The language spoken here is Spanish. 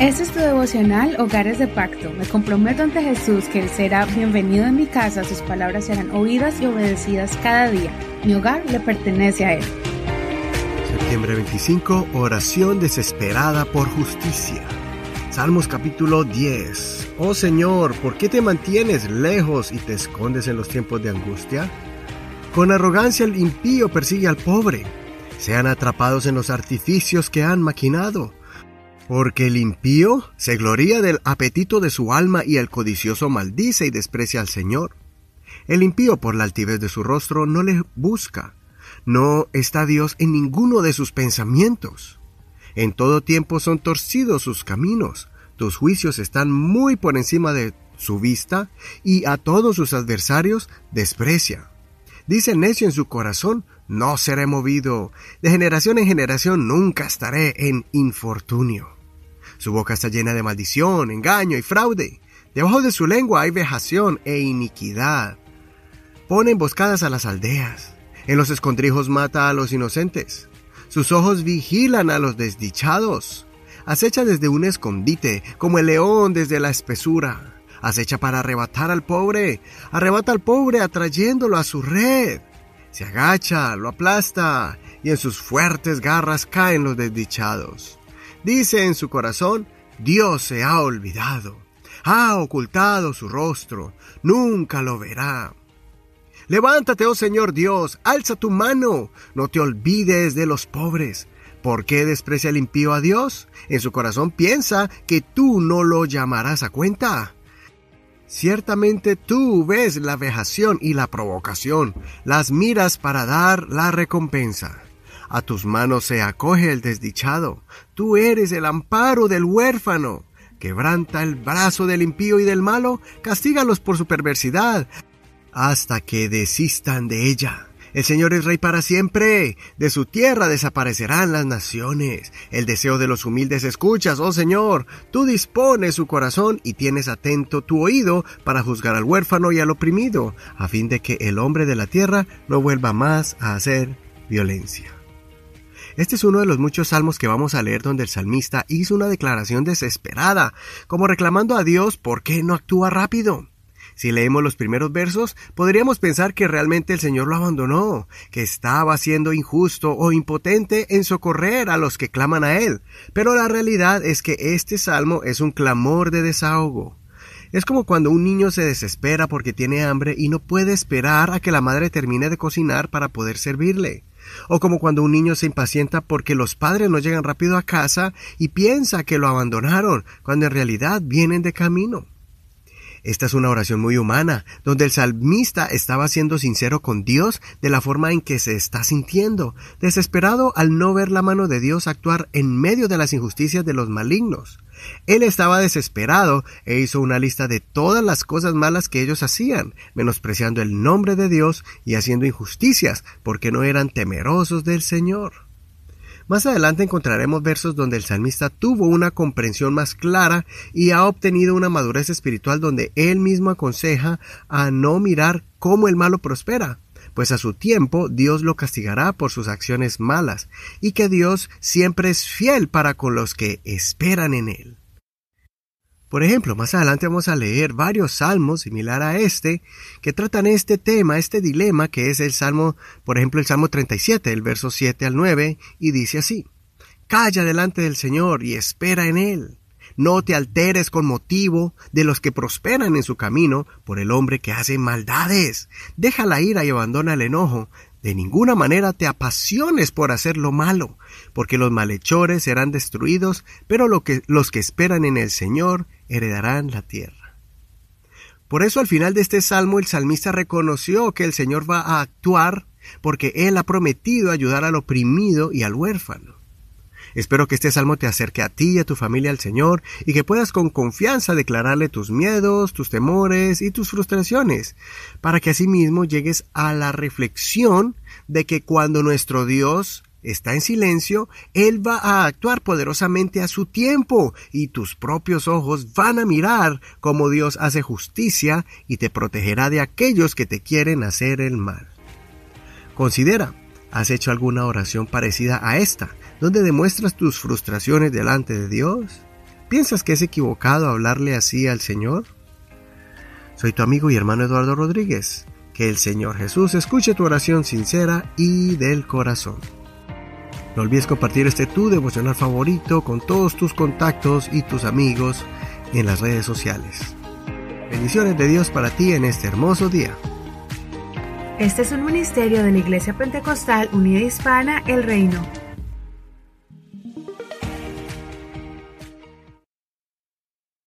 Este es tu devocional Hogares de Pacto. Me comprometo ante Jesús que Él será bienvenido en mi casa, sus palabras serán oídas y obedecidas cada día. Mi hogar le pertenece a Él. Septiembre 25, oración desesperada por justicia. Salmos capítulo 10. Oh Señor, ¿por qué te mantienes lejos y te escondes en los tiempos de angustia? Con arrogancia el impío persigue al pobre. Sean atrapados en los artificios que han maquinado porque el impío se gloría del apetito de su alma y el codicioso maldice y desprecia al Señor. El impío por la altivez de su rostro no le busca. No está Dios en ninguno de sus pensamientos. En todo tiempo son torcidos sus caminos. Tus juicios están muy por encima de su vista y a todos sus adversarios desprecia. Dice necio en su corazón, no seré movido. De generación en generación nunca estaré en infortunio. Su boca está llena de maldición, engaño y fraude. Debajo de su lengua hay vejación e iniquidad. Pone emboscadas a las aldeas. En los escondrijos mata a los inocentes. Sus ojos vigilan a los desdichados. Acecha desde un escondite, como el león desde la espesura. Acecha para arrebatar al pobre. Arrebata al pobre atrayéndolo a su red. Se agacha, lo aplasta, y en sus fuertes garras caen los desdichados. Dice en su corazón, Dios se ha olvidado, ha ocultado su rostro, nunca lo verá. Levántate, oh Señor Dios, alza tu mano, no te olvides de los pobres. ¿Por qué desprecia el impío a Dios? En su corazón piensa que tú no lo llamarás a cuenta. Ciertamente tú ves la vejación y la provocación, las miras para dar la recompensa. A tus manos se acoge el desdichado. Tú eres el amparo del huérfano. Quebranta el brazo del impío y del malo, castígalos por su perversidad, hasta que desistan de ella. El Señor es rey para siempre. De su tierra desaparecerán las naciones. El deseo de los humildes escuchas, oh Señor. Tú dispones su corazón y tienes atento tu oído para juzgar al huérfano y al oprimido, a fin de que el hombre de la tierra no vuelva más a hacer violencia. Este es uno de los muchos salmos que vamos a leer donde el salmista hizo una declaración desesperada, como reclamando a Dios por qué no actúa rápido. Si leemos los primeros versos, podríamos pensar que realmente el Señor lo abandonó, que estaba siendo injusto o impotente en socorrer a los que claman a Él. Pero la realidad es que este salmo es un clamor de desahogo. Es como cuando un niño se desespera porque tiene hambre y no puede esperar a que la madre termine de cocinar para poder servirle. O como cuando un niño se impacienta porque los padres no llegan rápido a casa y piensa que lo abandonaron, cuando en realidad vienen de camino. Esta es una oración muy humana, donde el salmista estaba siendo sincero con Dios de la forma en que se está sintiendo, desesperado al no ver la mano de Dios actuar en medio de las injusticias de los malignos. Él estaba desesperado e hizo una lista de todas las cosas malas que ellos hacían, menospreciando el nombre de Dios y haciendo injusticias, porque no eran temerosos del Señor. Más adelante encontraremos versos donde el salmista tuvo una comprensión más clara y ha obtenido una madurez espiritual donde él mismo aconseja a no mirar cómo el malo prospera, pues a su tiempo Dios lo castigará por sus acciones malas, y que Dios siempre es fiel para con los que esperan en Él. Por ejemplo, más adelante vamos a leer varios salmos similar a este que tratan este tema, este dilema que es el salmo, por ejemplo, el salmo 37, el verso 7 al 9, y dice así: Calla delante del Señor y espera en Él. No te alteres con motivo de los que prosperan en su camino por el hombre que hace maldades. Deja la ira y abandona el enojo. De ninguna manera te apasiones por hacer lo malo, porque los malhechores serán destruidos, pero lo que, los que esperan en el Señor heredarán la tierra. Por eso al final de este salmo el salmista reconoció que el Señor va a actuar porque Él ha prometido ayudar al oprimido y al huérfano. Espero que este salmo te acerque a ti y a tu familia al Señor y que puedas con confianza declararle tus miedos, tus temores y tus frustraciones, para que asimismo llegues a la reflexión de que cuando nuestro Dios está en silencio, Él va a actuar poderosamente a su tiempo y tus propios ojos van a mirar cómo Dios hace justicia y te protegerá de aquellos que te quieren hacer el mal. Considera, ¿has hecho alguna oración parecida a esta? donde demuestras tus frustraciones delante de Dios? ¿Piensas que es equivocado hablarle así al Señor? Soy tu amigo y hermano Eduardo Rodríguez. Que el Señor Jesús escuche tu oración sincera y del corazón. No olvides compartir este tu devocional favorito con todos tus contactos y tus amigos en las redes sociales. Bendiciones de Dios para ti en este hermoso día. Este es un ministerio de la Iglesia Pentecostal Unida Hispana El Reino.